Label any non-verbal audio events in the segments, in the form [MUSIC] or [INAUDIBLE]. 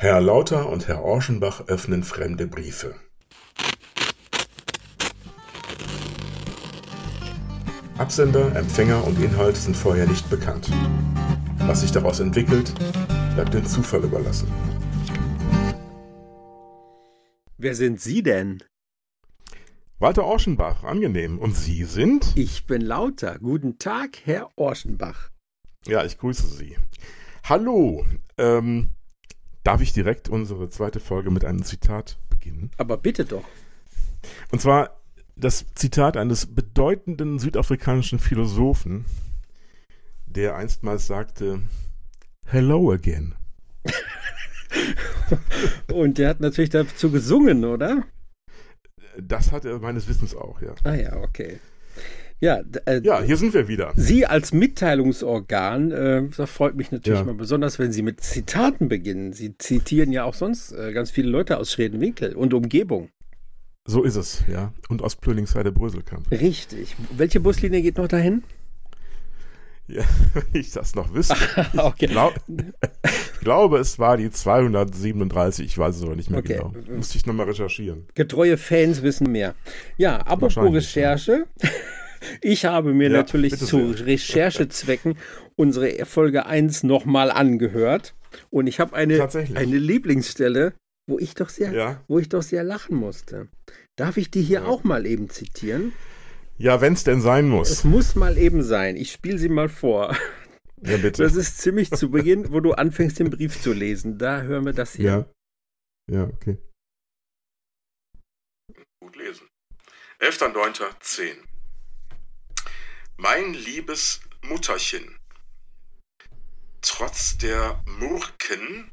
Herr Lauter und Herr Orschenbach öffnen fremde Briefe. Absender, Empfänger und Inhalt sind vorher nicht bekannt. Was sich daraus entwickelt, bleibt dem Zufall überlassen. Wer sind Sie denn? Walter Orschenbach, angenehm. Und Sie sind? Ich bin Lauter. Guten Tag, Herr Orschenbach. Ja, ich grüße Sie. Hallo. Ähm, darf ich direkt unsere zweite Folge mit einem Zitat beginnen? Aber bitte doch. Und zwar das Zitat eines bedeutenden südafrikanischen Philosophen, der einstmals sagte, Hello again. [LAUGHS] Und der hat natürlich dazu gesungen, oder? Das hat er meines Wissens auch, ja. Ah ja, okay. Ja, äh, ja, hier sind wir wieder. Sie als Mitteilungsorgan, äh, das freut mich natürlich ja. mal besonders, wenn Sie mit Zitaten beginnen. Sie zitieren ja auch sonst äh, ganz viele Leute aus Schredenwinkel und Umgebung. So ist es, ja. Und aus Plöningsheide Bröselkamp. Richtig. Welche Buslinie geht noch dahin? [LAUGHS] Ja, wenn ich das noch wüsste. [LAUGHS] okay. ich, glaub, ich, glaube, es war die 237, ich weiß es aber nicht mehr okay. genau. Musste ich nochmal recherchieren. Getreue Fans wissen mehr. Ja, apropos Recherche. Ja. [LAUGHS] Ich habe mir ja, natürlich zu sehr. Recherchezwecken unsere Folge 1 nochmal angehört. Und ich habe eine, eine Lieblingsstelle, wo ich doch sehr, ja. wo ich doch sehr lachen musste. Darf ich die hier ja. auch mal eben zitieren? Ja, wenn es denn sein muss. Es muss mal eben sein. Ich spiele sie mal vor. Ja, bitte. Das ist ziemlich zu Beginn, wo du anfängst, den Brief zu lesen. Da hören wir das hier. Ja. Ja, okay. Gut lesen. 11.09.10. Mein liebes Mutterchen, trotz der Murken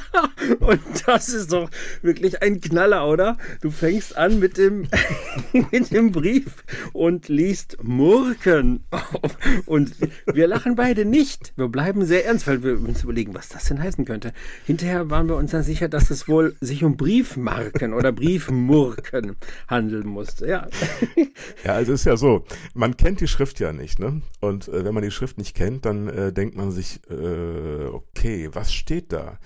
[LAUGHS] Und das ist doch wirklich ein Knaller, oder? Du fängst an mit dem, [LAUGHS] mit dem Brief und liest Murken. [LAUGHS] Und wir lachen beide nicht. Wir bleiben sehr ernst, weil wir uns überlegen, was das denn heißen könnte. Hinterher waren wir uns dann sicher, dass es wohl sich um Briefmarken oder Briefmurken handeln musste. Ja. Ja, also ist ja so, man kennt die Schrift ja nicht, ne? Und äh, wenn man die Schrift nicht kennt, dann äh, denkt man sich, äh, okay, was steht da?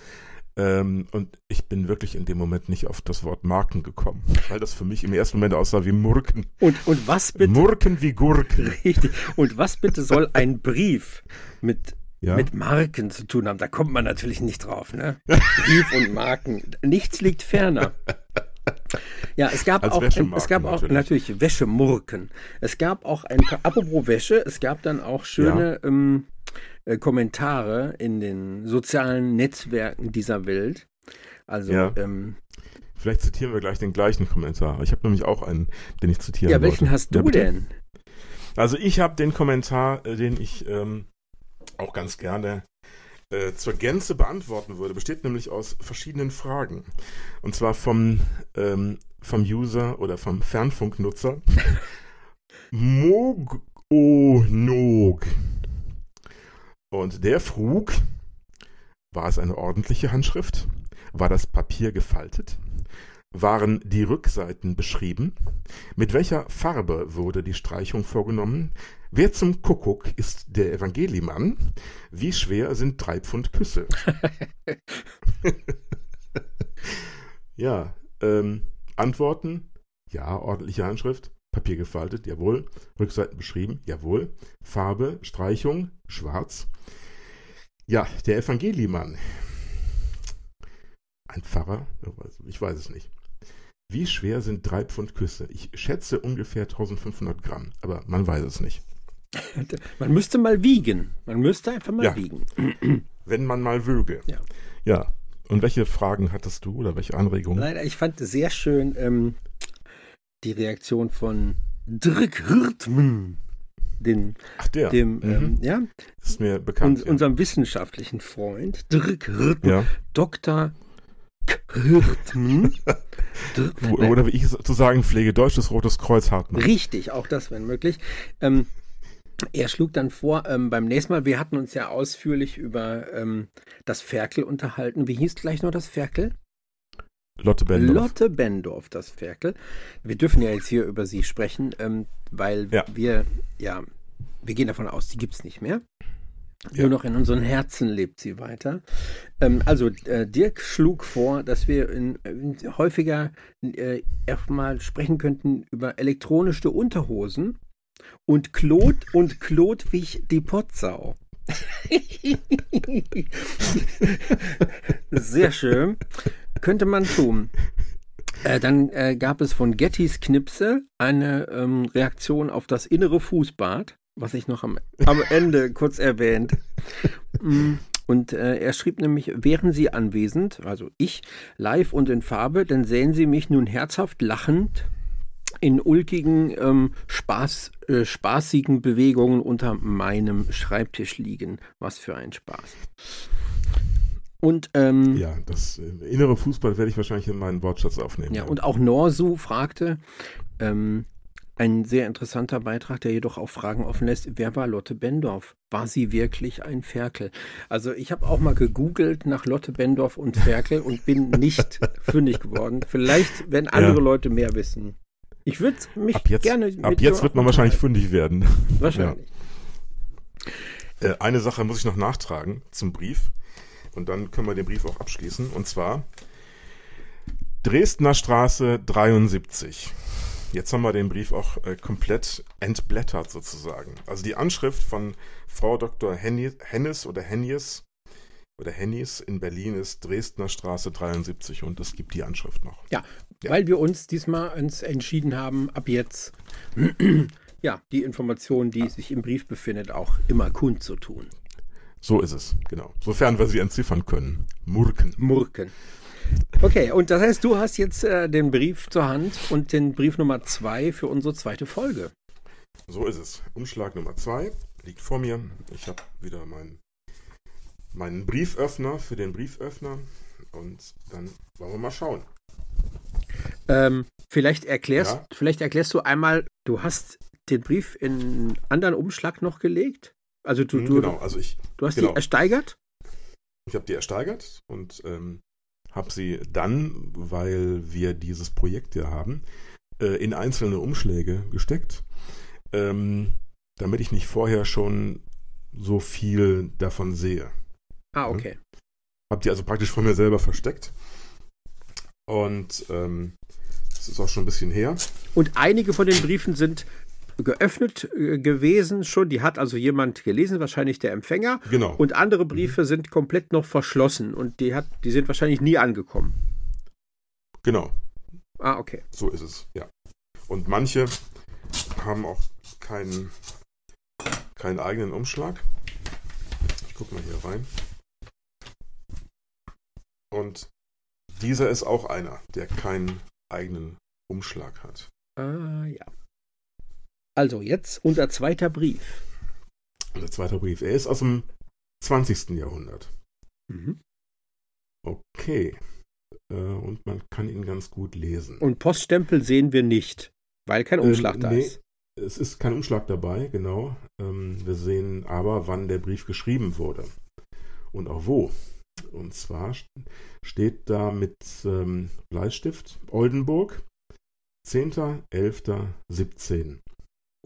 Ähm, und ich bin wirklich in dem Moment nicht auf das Wort Marken gekommen, weil das für mich im ersten Moment aussah wie Murken. Und, und was bitte? Murken wie Gurken. Richtig. Und was bitte soll ein Brief mit, ja? mit Marken zu tun haben? Da kommt man natürlich nicht drauf, ne? Brief und Marken. Nichts liegt ferner. Ja, es gab Als auch, es gab auch natürlich. natürlich Wäschemurken. Es gab auch ein paar, apropos Wäsche, es gab dann auch schöne ja. ähm, äh, Kommentare in den sozialen Netzwerken dieser Welt. Also, ja. ähm, Vielleicht zitieren wir gleich den gleichen Kommentar. Ich habe nämlich auch einen, den ich zitieren Ja, welchen wollte. hast du ja, denn? Also ich habe den Kommentar, äh, den ich ähm, auch ganz gerne äh, zur Gänze beantworten würde, besteht nämlich aus verschiedenen Fragen. Und zwar vom, ähm, vom User oder vom Fernfunknutzer [LAUGHS] Mogonog. Und der frug, war es eine ordentliche Handschrift? War das Papier gefaltet? Waren die Rückseiten beschrieben? Mit welcher Farbe wurde die Streichung vorgenommen? Wer zum Kuckuck ist der Evangeliemann? Wie schwer sind drei Pfund Küsse? [LAUGHS] [LAUGHS] ja, ähm, Antworten? Ja, ordentliche Handschrift. Papier gefaltet, jawohl. Rückseiten beschrieben, jawohl. Farbe, Streichung, schwarz. Ja, der Evangeliemann. Ein Pfarrer? Ich weiß es nicht. Wie schwer sind drei Pfund Küsse? Ich schätze ungefähr 1500 Gramm, aber man weiß es nicht. [LAUGHS] Man müsste mal wiegen. Man müsste einfach mal ja. wiegen. [CLEARS THROAT] Wenn man mal wöge. Ja. ja. Und welche Fragen hattest du oder welche Anregungen? Leider, ich fand sehr schön ähm, die Reaktion von Dirk Hirtmann. Den, Ach, der. Dem, mhm. ähm, ja. Ist mir bekannt. Und, ja. Unserem wissenschaftlichen Freund, Dirk Hirtmann. Ja. Dr. Hirtmann. [LAUGHS] Oder wie ich es zu sagen pflege, Deutsches Rotes Kreuz Hartmann. Richtig, auch das, wenn möglich. Ähm, er schlug dann vor, ähm, beim nächsten Mal, wir hatten uns ja ausführlich über ähm, das Ferkel unterhalten. Wie hieß gleich noch das Ferkel? Lotte Bendorf. Lotte Bendorf, das Ferkel. Wir dürfen ja jetzt hier über sie sprechen, ähm, weil ja. wir, ja, wir gehen davon aus, die gibt es nicht mehr. Ja. Nur noch in unseren Herzen lebt sie weiter. Ähm, also äh, Dirk schlug vor, dass wir in, in, häufiger äh, erstmal sprechen könnten über elektronische Unterhosen und Claude und Claude wich die Potsau. [LAUGHS] Sehr schön. Könnte man tun. [LAUGHS] Äh, dann äh, gab es von Gettys Knipse eine ähm, Reaktion auf das innere Fußbad, was ich noch am, am Ende kurz erwähnt. Mm, und äh, er schrieb nämlich, wären Sie anwesend, also ich, live und in Farbe, dann sehen Sie mich nun herzhaft lachend in ulkigen, ähm, Spaß, äh, spaßigen Bewegungen unter meinem Schreibtisch liegen. Was für ein Spaß. Und, ähm, ja, das äh, innere Fußball werde ich wahrscheinlich in meinen Wortschatz aufnehmen. Ja, ja. und auch Norsu fragte, ähm, ein sehr interessanter Beitrag, der jedoch auch Fragen offen lässt. Wer war Lotte Bendorf? War sie wirklich ein Ferkel? Also ich habe auch mal gegoogelt nach Lotte Bendorf und Ferkel und bin nicht [LAUGHS] fündig geworden. Vielleicht, wenn andere ja. Leute mehr wissen. Ich würde mich ab jetzt, gerne. Ab jetzt wird man wahrscheinlich fündig werden. Wahrscheinlich. Ja. Äh, eine Sache muss ich noch nachtragen zum Brief. Und dann können wir den Brief auch abschließen. Und zwar Dresdner Straße 73. Jetzt haben wir den Brief auch äh, komplett entblättert sozusagen. Also die Anschrift von Frau Dr. Hennis oder Hennies oder Hennies in Berlin ist Dresdner Straße 73 und es gibt die Anschrift noch. Ja, ja. weil wir uns diesmal uns entschieden haben, ab jetzt [CLEARS THROAT] ja, die Information, die sich im Brief befindet, auch immer kundzutun. So ist es, genau. Sofern wir sie entziffern können. Murken. Murken. Okay, und das heißt, du hast jetzt äh, den Brief zur Hand und den Brief Nummer zwei für unsere zweite Folge. So ist es. Umschlag Nummer zwei liegt vor mir. Ich habe wieder meinen meinen Brieföffner für den Brieföffner und dann wollen wir mal schauen. Ähm, vielleicht, erklärst, ja? vielleicht erklärst du einmal, du hast den Brief in einen anderen Umschlag noch gelegt? Also du, hm, du, genau, also ich, du hast genau. die ersteigert? Ich habe die ersteigert und ähm, habe sie dann, weil wir dieses Projekt ja haben, äh, in einzelne Umschläge gesteckt, ähm, damit ich nicht vorher schon so viel davon sehe. Ah, okay. Hab die also praktisch von mir selber versteckt. Und ähm, das ist auch schon ein bisschen her. Und einige von den Briefen sind geöffnet äh, gewesen schon. Die hat also jemand gelesen, wahrscheinlich der Empfänger. Genau. Und andere Briefe mhm. sind komplett noch verschlossen und die, hat, die sind wahrscheinlich nie angekommen. Genau. Ah, okay. So ist es, ja. Und manche haben auch keinen, keinen eigenen Umschlag. Ich gucke mal hier rein. Und dieser ist auch einer, der keinen eigenen Umschlag hat. Ah, ja. Also jetzt unser zweiter Brief. Unser zweiter Brief. Er ist aus dem 20. Jahrhundert. Mhm. Okay. Äh, und man kann ihn ganz gut lesen. Und Poststempel sehen wir nicht, weil kein ähm, Umschlag ähm, da nee, ist. Es ist kein Umschlag dabei, genau. Ähm, wir sehen aber, wann der Brief geschrieben wurde. Und auch wo. Und zwar steht da mit ähm, Bleistift Oldenburg 10.11.17.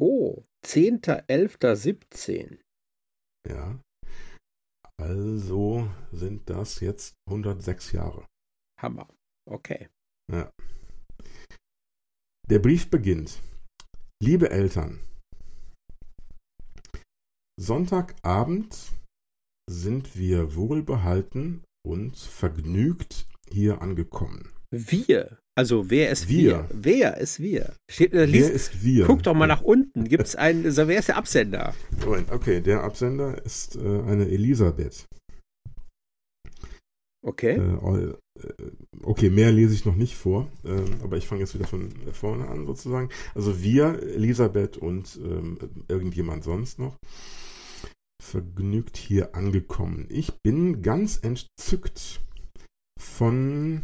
Oh, 10.11.17. Ja. Also sind das jetzt 106 Jahre. Hammer. Okay. Ja. Der Brief beginnt. Liebe Eltern, Sonntagabend sind wir wohlbehalten und vergnügt hier angekommen. Wir? Also wer ist wir? wir? Wer ist wir? Steht, äh, liest, wer ist wir? Guck doch mal nach unten. Gibt es einen, also wer ist der Absender? Okay, der Absender ist äh, eine Elisabeth. Okay. Äh, äh, okay, mehr lese ich noch nicht vor, ähm, aber ich fange jetzt wieder von vorne an sozusagen. Also wir, Elisabeth und ähm, irgendjemand sonst noch vergnügt hier angekommen. Ich bin ganz entzückt von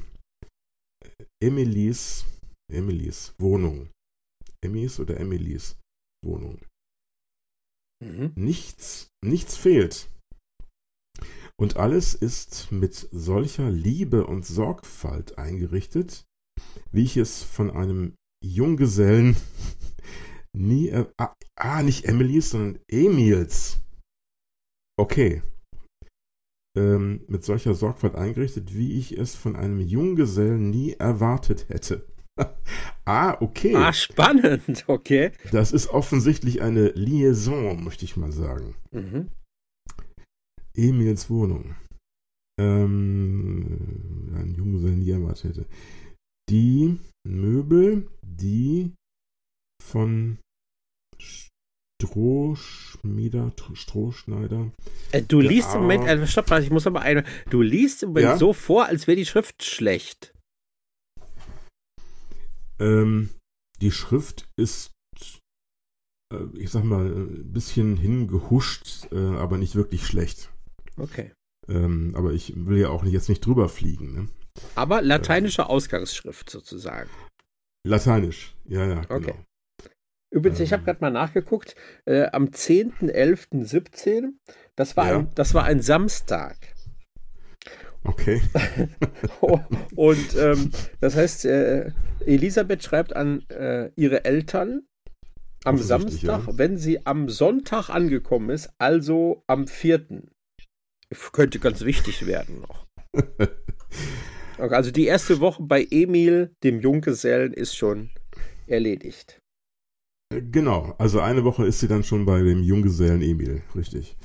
Emilys, Emilys Wohnung. Emmys oder Emilys Wohnung. Mhm. Nichts, nichts fehlt. Und alles ist mit solcher Liebe und Sorgfalt eingerichtet, wie ich es von einem Junggesellen [LAUGHS] nie, ah, ah, nicht Emilys, sondern Emils Okay. Ähm, mit solcher Sorgfalt eingerichtet, wie ich es von einem Junggesellen nie erwartet hätte. [LAUGHS] ah, okay. Ah, spannend, okay. Das ist offensichtlich eine Liaison, möchte ich mal sagen. Mhm. Emils Wohnung. Ähm, ein Junggesellen nie erwartet hätte. Die Möbel, die von Strohschmieder, Strohschneider. Äh, du liest im Moment, äh, stopp mal, ich muss aber eine. Du liest im Moment ja? so vor, als wäre die Schrift schlecht. Ähm, die Schrift ist, äh, ich sag mal, ein bisschen hingehuscht, äh, aber nicht wirklich schlecht. Okay. Ähm, aber ich will ja auch jetzt nicht drüber fliegen. Ne? Aber lateinische äh, Ausgangsschrift sozusagen. Lateinisch, ja, ja, genau. Übrigens, ich habe ähm. gerade mal nachgeguckt, äh, am 10.11.17, das, war ja. ein, das war ein Samstag. Okay. [LAUGHS] und ähm, das heißt, äh, Elisabeth schreibt an äh, ihre Eltern am Samstag, ja. wenn sie am Sonntag angekommen ist, also am 4. Könnte ganz wichtig werden noch. [LAUGHS] okay, also die erste Woche bei Emil, dem Junggesellen, ist schon erledigt. Genau, also eine Woche ist sie dann schon bei dem Junggesellen Emil, richtig.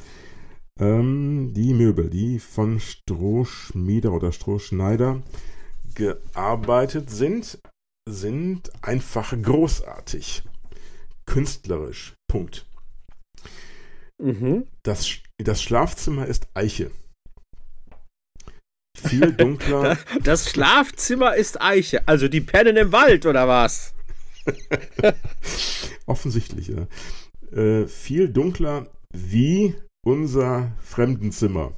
Ähm, die Möbel, die von Strohschmieder oder Strohschneider gearbeitet sind, sind einfach großartig. Künstlerisch. Punkt. Mhm. Das, das Schlafzimmer ist Eiche. Viel dunkler. [LAUGHS] Das Schlafzimmer ist Eiche. Also die Pennen im Wald, oder was? [LAUGHS] Offensichtlich, ja. Äh, viel dunkler wie unser Fremdenzimmer.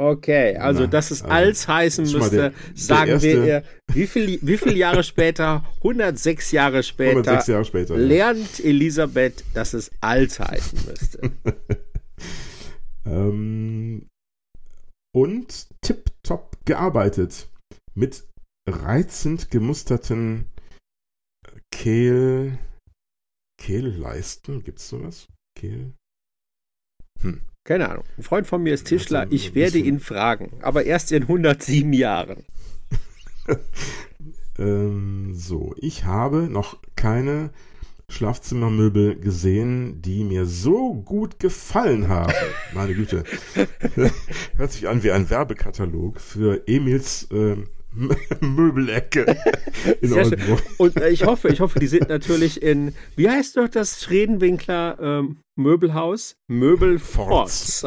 Okay, also dass es also, als heißen müsste, der, sagen der wir, wie viel, wie viele Jahre später, 106 Jahre später, 106 Jahre später lernt ja. Elisabeth, dass es als heißen müsste. [LAUGHS] ähm, und tipptopp gearbeitet mit reizend gemusterten Kehl. Kehlleisten? Gibt's sowas? Kehl? Hm. Keine Ahnung. Ein Freund von mir ist Tischler. Also, ich werde ihn fragen, aber erst in 107 Jahren. [LAUGHS] ähm, so, ich habe noch keine Schlafzimmermöbel gesehen, die mir so gut gefallen haben. Meine Güte. [LAUGHS] Hört sich an wie ein Werbekatalog für Emils äh, [LAUGHS] Möbelecke [LAUGHS] in Sehr Oldenburg. Schön. Und äh, ich hoffe, ich hoffe, die sind natürlich in, wie heißt doch das Schredenwinkler ähm, Möbelhaus? Möbelforts. [LAUGHS]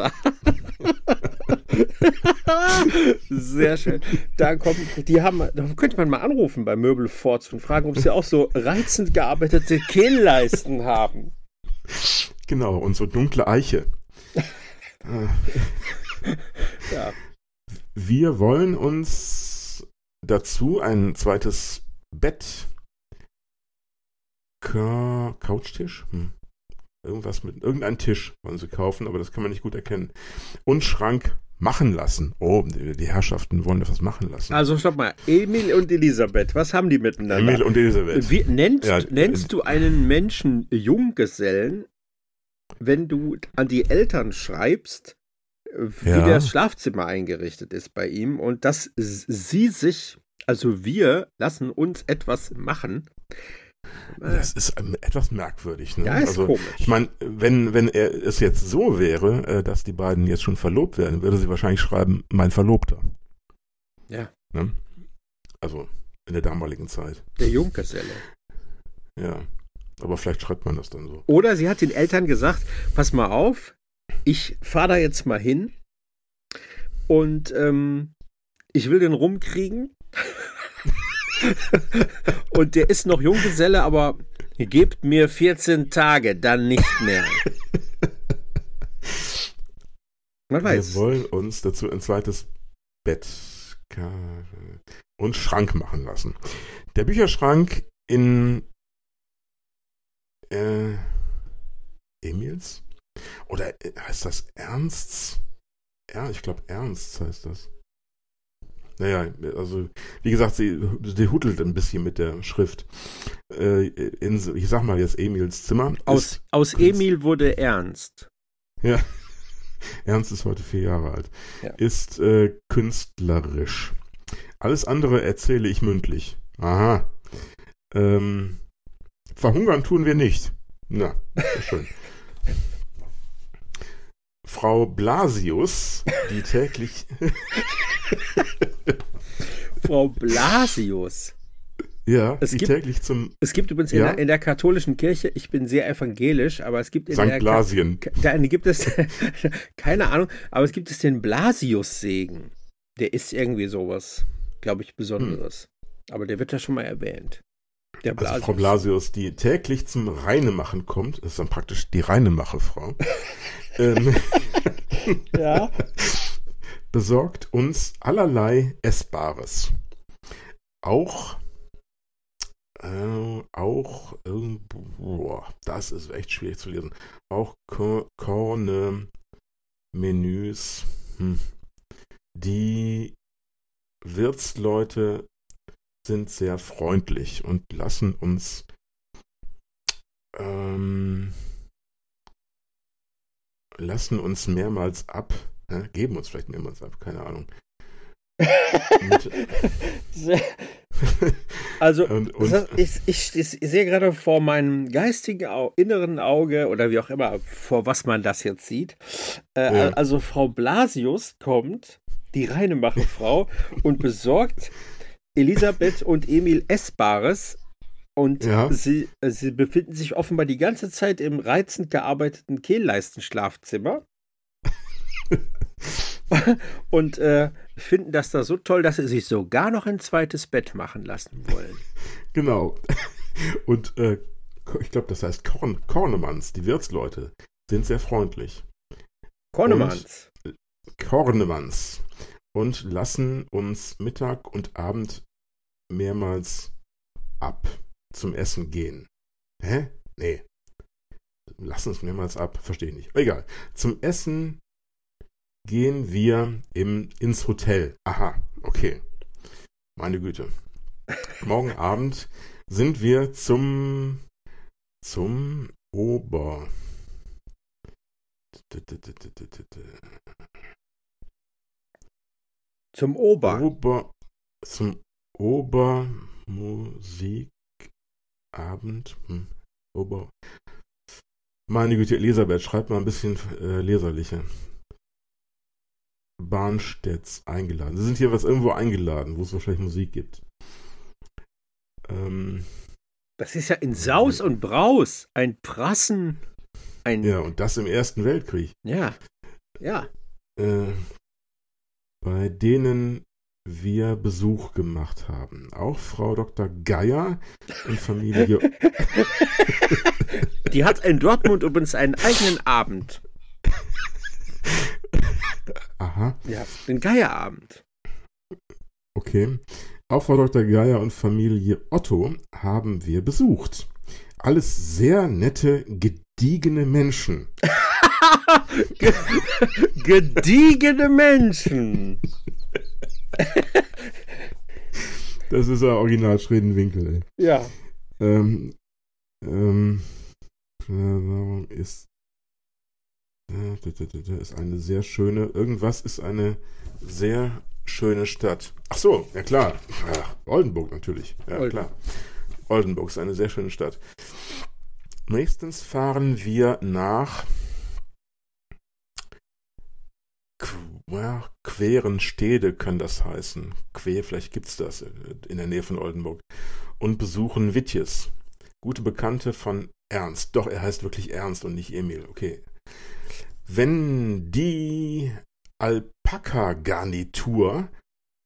Sehr schön. Da kommt, die haben, da könnte man mal anrufen bei Möbelforts und fragen, ob sie auch so reizend gearbeitete Kehlleisten haben. Genau, und so dunkle Eiche. ja. Wir wollen uns dazu ein zweites Bett. Couchtisch? Hm. Irgendwas mit irgendein Tisch wollen sie kaufen, aber das kann man nicht gut erkennen. Und Schrank machen lassen. Oh, die Herrschaften wollen etwas machen lassen. Also stopp mal, Emil und Elisabeth, was haben die miteinander? Emil und Elisabeth. Wie, nennst, ja, nennst du einen Menschen Junggesellen, wenn du an die Eltern schreibst, wie ja. das Schlafzimmer eingerichtet ist bei ihm und dass sie sich, also wir, lassen uns etwas machen. Das ist ähm, etwas merkwürdig. Ne? Ja, ist also, komisch. Ich meine, wenn, wenn er es jetzt so wäre, äh, dass die beiden jetzt schon verlobt werden, würde sie wahrscheinlich schreiben, mein Verlobter. Ja. Ne? Also in der damaligen Zeit. Der Junggeselle. Ja. Aber vielleicht schreibt man das dann so. Oder sie hat den Eltern gesagt, pass mal auf, ich fahre da jetzt mal hin und ähm, ich will den rumkriegen. [LAUGHS] und der ist noch Junggeselle, aber gebt mir 14 Tage, dann nicht mehr. [LAUGHS] Man weiß. Wir wollen uns dazu ein zweites Bett und Schrank machen lassen. Der Bücherschrank in äh, Emils oder äh, heißt das Ernsts? Ja, ich glaube Ernst heißt das. Naja, also wie gesagt, sie, sie hudelt ein bisschen mit der Schrift. Äh, in, ich sag mal jetzt Emils Zimmer. Aus, aus Emil wurde Ernst. Ja. [LAUGHS] Ernst ist heute vier Jahre alt. Ja. Ist äh, künstlerisch. Alles andere erzähle ich mündlich. Aha. Ähm, verhungern tun wir nicht. Na, schön. [LAUGHS] Frau Blasius, die [LAUGHS] täglich. Frau Blasius. Ja, es die gibt, täglich zum. Es gibt übrigens ja? in, der, in, der, katholischen Kirche, ich bin sehr evangelisch, aber es gibt in St. Blasien. Da gibt es, [LAUGHS] keine Ahnung, aber es gibt es den Blasius-Segen. Der ist irgendwie sowas, glaube ich, Besonderes. Hm. Aber der wird ja schon mal erwähnt. Der Blasius. Also Frau Blasius, die täglich zum Reinemachen kommt, ist dann praktisch die Reinemache-Frau. ähm, [LAUGHS] ja. [LAUGHS] Besorgt uns allerlei Essbares. Auch äh, auch irgendwo, das ist echt schwierig zu lesen. Auch Korne Menüs. Hm. Die Wirtsleute sind sehr freundlich und lassen uns ähm, lassen uns mehrmals ab, äh, geben uns vielleicht mehrmals ab, keine Ahnung. [LAUGHS] [LAUGHS] also, und, und, das heißt, ich, ich, ich, sehe gerade vor meinem geistigen Au inneren Auge oder wie auch immer, vor was man das jetzt sieht. Äh, ja. Also, Frau Blasius kommt, die Reinemache-Frau, und besorgt Elisabeth und Emil Essbares. Und ja. sie, sie befinden sich offenbar die ganze Zeit im reizend gearbeiteten Kehlleistenschlafzimmer. [LAUGHS] und äh, finden das da so toll, dass sie sich sogar noch ein zweites Bett machen lassen wollen. Genau. Und äh, ich glaube, das heißt Korn, Kornemanns, die Wirtsleute, sind sehr freundlich. Kornemanns. Und, äh, Kornemanns. Und lassen uns Mittag und Abend mehrmals ab zum Essen gehen. Hä? Nee. Lassen uns mehrmals ab, verstehe ich nicht. Egal. Zum Essen gehen wir im, ins Hotel. Aha, okay. Meine Güte. Morgen Abend sind wir zum zum Ober. Zum Ober. Ober zum Obermusikabend. Hm. Ober. Meine Güte, Elisabeth, schreib mal ein bisschen äh, leserlicher. Bahnstedts eingeladen. Sie sind hier was irgendwo eingeladen, wo es wahrscheinlich Musik gibt. Ähm, das ist ja in Saus und Braus. Ein Prassen. Ein ja, und das im Ersten Weltkrieg. Ja. Ja. Äh, bei denen wir Besuch gemacht haben. Auch Frau Dr. Geier und Familie. [LAUGHS] Die hat in Dortmund übrigens einen eigenen Abend. Aha. Ja, den Geierabend. Okay. Auch Frau Dr. Geier und Familie Otto haben wir besucht. Alles sehr nette, gediegene Menschen. [LAUGHS] gediegene Menschen. das ist ja original Schredenwinkel, ey. Ja. Ähm, ähm, ist ist eine sehr schöne, irgendwas ist eine sehr schöne Stadt. Ach so, ja klar. Ja, Oldenburg natürlich. Ja, Olden. klar. Oldenburg ist eine sehr schöne Stadt. Nächstens fahren wir nach ja, Querenstede kann das heißen. Quer, vielleicht gibt es das in der Nähe von Oldenburg. Und besuchen Wittjes. Gute Bekannte von Ernst. Doch, er heißt wirklich Ernst und nicht Emil. Okay. Wenn die Alpaka-Garnitur.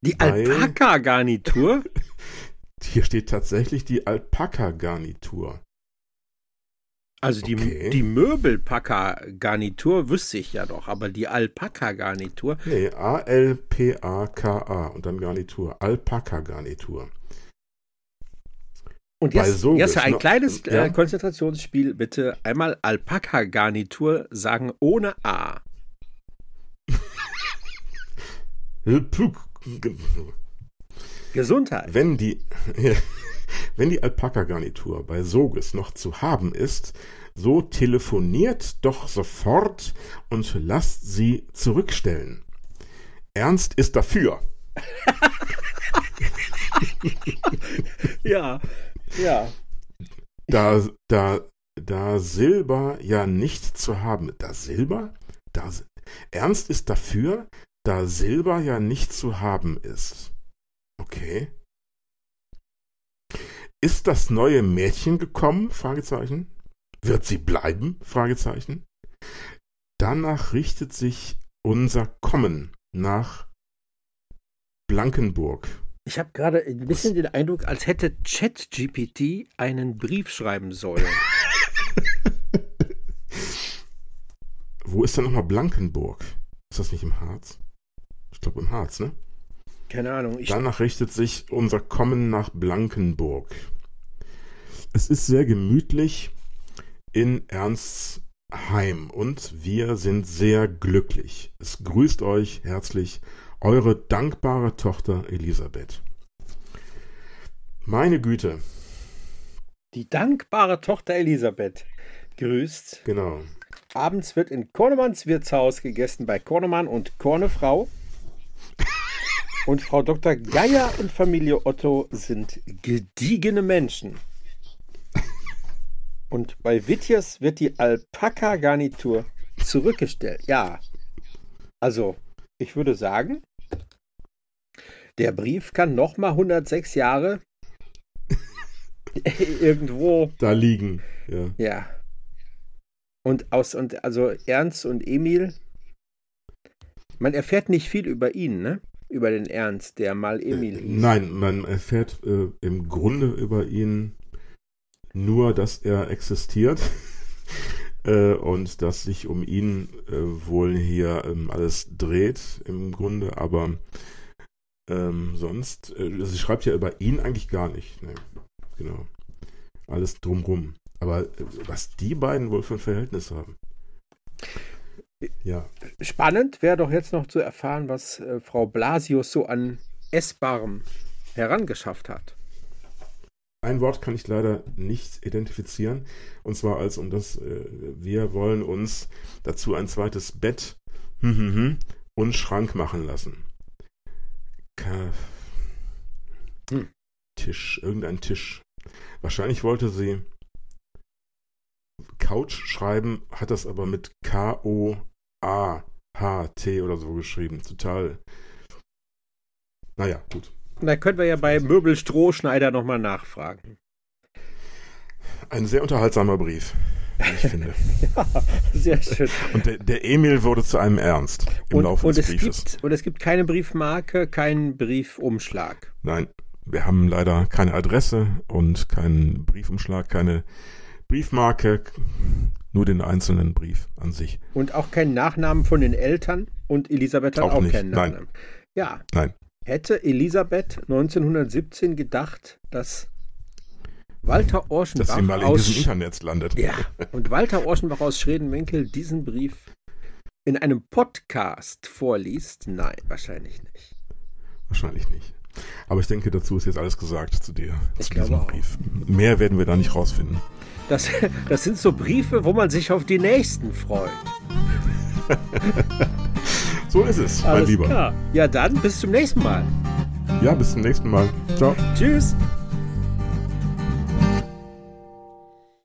Die Alpaka-Garnitur? [LAUGHS] Hier steht tatsächlich die Alpaka-Garnitur. Also die, okay. die Möbelpacker-Garnitur wüsste ich ja doch, aber die Alpaka-Garnitur. Nee, A-L-P-A-K-A und dann Garnitur. Alpaka-Garnitur. Und jetzt, so jetzt ein kleines äh, ja? Konzentrationsspiel, bitte. Einmal Alpaka-Garnitur sagen ohne A. Gesundheit. Wenn die, [LAUGHS] wenn die Alpaka-Garnitur bei Soges noch zu haben ist, So telefoniert doch sofort und lasst sie zurückstellen. Ernst ist dafür. [LAUGHS] ja, ja. Da, da, da Silber ja nicht zu haben. Da Silber? Da, Ernst ist dafür, da Silber ja nicht zu haben ist. Okay. Ist das neue Mädchen gekommen? Fragezeichen. Wird sie bleiben? Fragezeichen. Danach richtet sich unser Kommen nach Blankenburg. Ich habe gerade ein bisschen den Eindruck, als hätte ChatGPT einen Brief schreiben sollen. [LAUGHS] Wo ist denn nochmal Blankenburg? Ist das nicht im Harz? Ich glaube im Harz, ne? Keine Ahnung. Danach richtet sich unser Kommen nach Blankenburg. Es ist sehr gemütlich in Ernsts Heim und wir sind sehr glücklich. Es grüßt euch herzlich eure dankbare Tochter Elisabeth. Meine Güte. Die dankbare Tochter Elisabeth grüßt. Genau. Abends wird in Kornemanns Wirtshaus gegessen bei Kornemann und Kornefrau. [LAUGHS] und Frau Dr. Geier und Familie Otto sind gediegene Menschen. Und bei Wittiers wird die Alpaka-Garnitur zurückgestellt. Ja. Also, ich würde sagen, der Brief kann nochmal 106 Jahre [LAUGHS] irgendwo da liegen. Ja. ja. Und aus und also Ernst und Emil, man erfährt nicht viel über ihn, ne? Über den Ernst, der mal Emil hieß. Nein, man erfährt äh, im Grunde über ihn nur, dass er existiert [LAUGHS] äh, und dass sich um ihn äh, wohl hier ähm, alles dreht im Grunde, aber ähm, sonst, äh, sie schreibt ja über ihn eigentlich gar nicht. Ne? Genau. Alles drumrum. Aber äh, was die beiden wohl für ein Verhältnis haben. Ja. Spannend wäre doch jetzt noch zu erfahren, was äh, Frau Blasius so an Essbarem herangeschafft hat. Ein Wort kann ich leider nicht identifizieren, und zwar als um das, äh, wir wollen uns dazu ein zweites Bett hm, hm, hm, und Schrank machen lassen. Ka hm. Tisch, irgendein Tisch. Wahrscheinlich wollte sie Couch schreiben, hat das aber mit K-O-A-H-T oder so geschrieben. Total. Naja, gut. Da können wir ja bei Möbel Strohschneider nochmal nachfragen. Ein sehr unterhaltsamer Brief, ich finde. [LAUGHS] ja, sehr schön. Und der, der, Emil wurde zu einem Ernst im und, Laufe und des Briefes. Gibt, und es gibt keine Briefmarke, keinen Briefumschlag. Nein, wir haben leider keine Adresse und keinen Briefumschlag, keine Briefmarke, nur den einzelnen Brief an sich. Und auch keinen Nachnamen von den Eltern und Elisabeth hat auch, auch keinen Nachnamen. Nein. Ja. Nein. Hätte Elisabeth 1917 gedacht, dass Walter Orschenbach dass sie mal in diesem Internet landet. Ja, und Walter Orschenbach aus Schredenwinkel diesen Brief in einem Podcast vorliest? Nein, wahrscheinlich nicht. Wahrscheinlich nicht. Aber ich denke, dazu ist jetzt alles gesagt zu dir, ich zu diesem Brief. Mehr werden wir da nicht rausfinden. Das, das sind so Briefe, wo man sich auf die nächsten freut. So ist es, Alles mein Lieber. Klar. Ja, dann bis zum nächsten Mal. Ja, bis zum nächsten Mal. Ciao. Tschüss.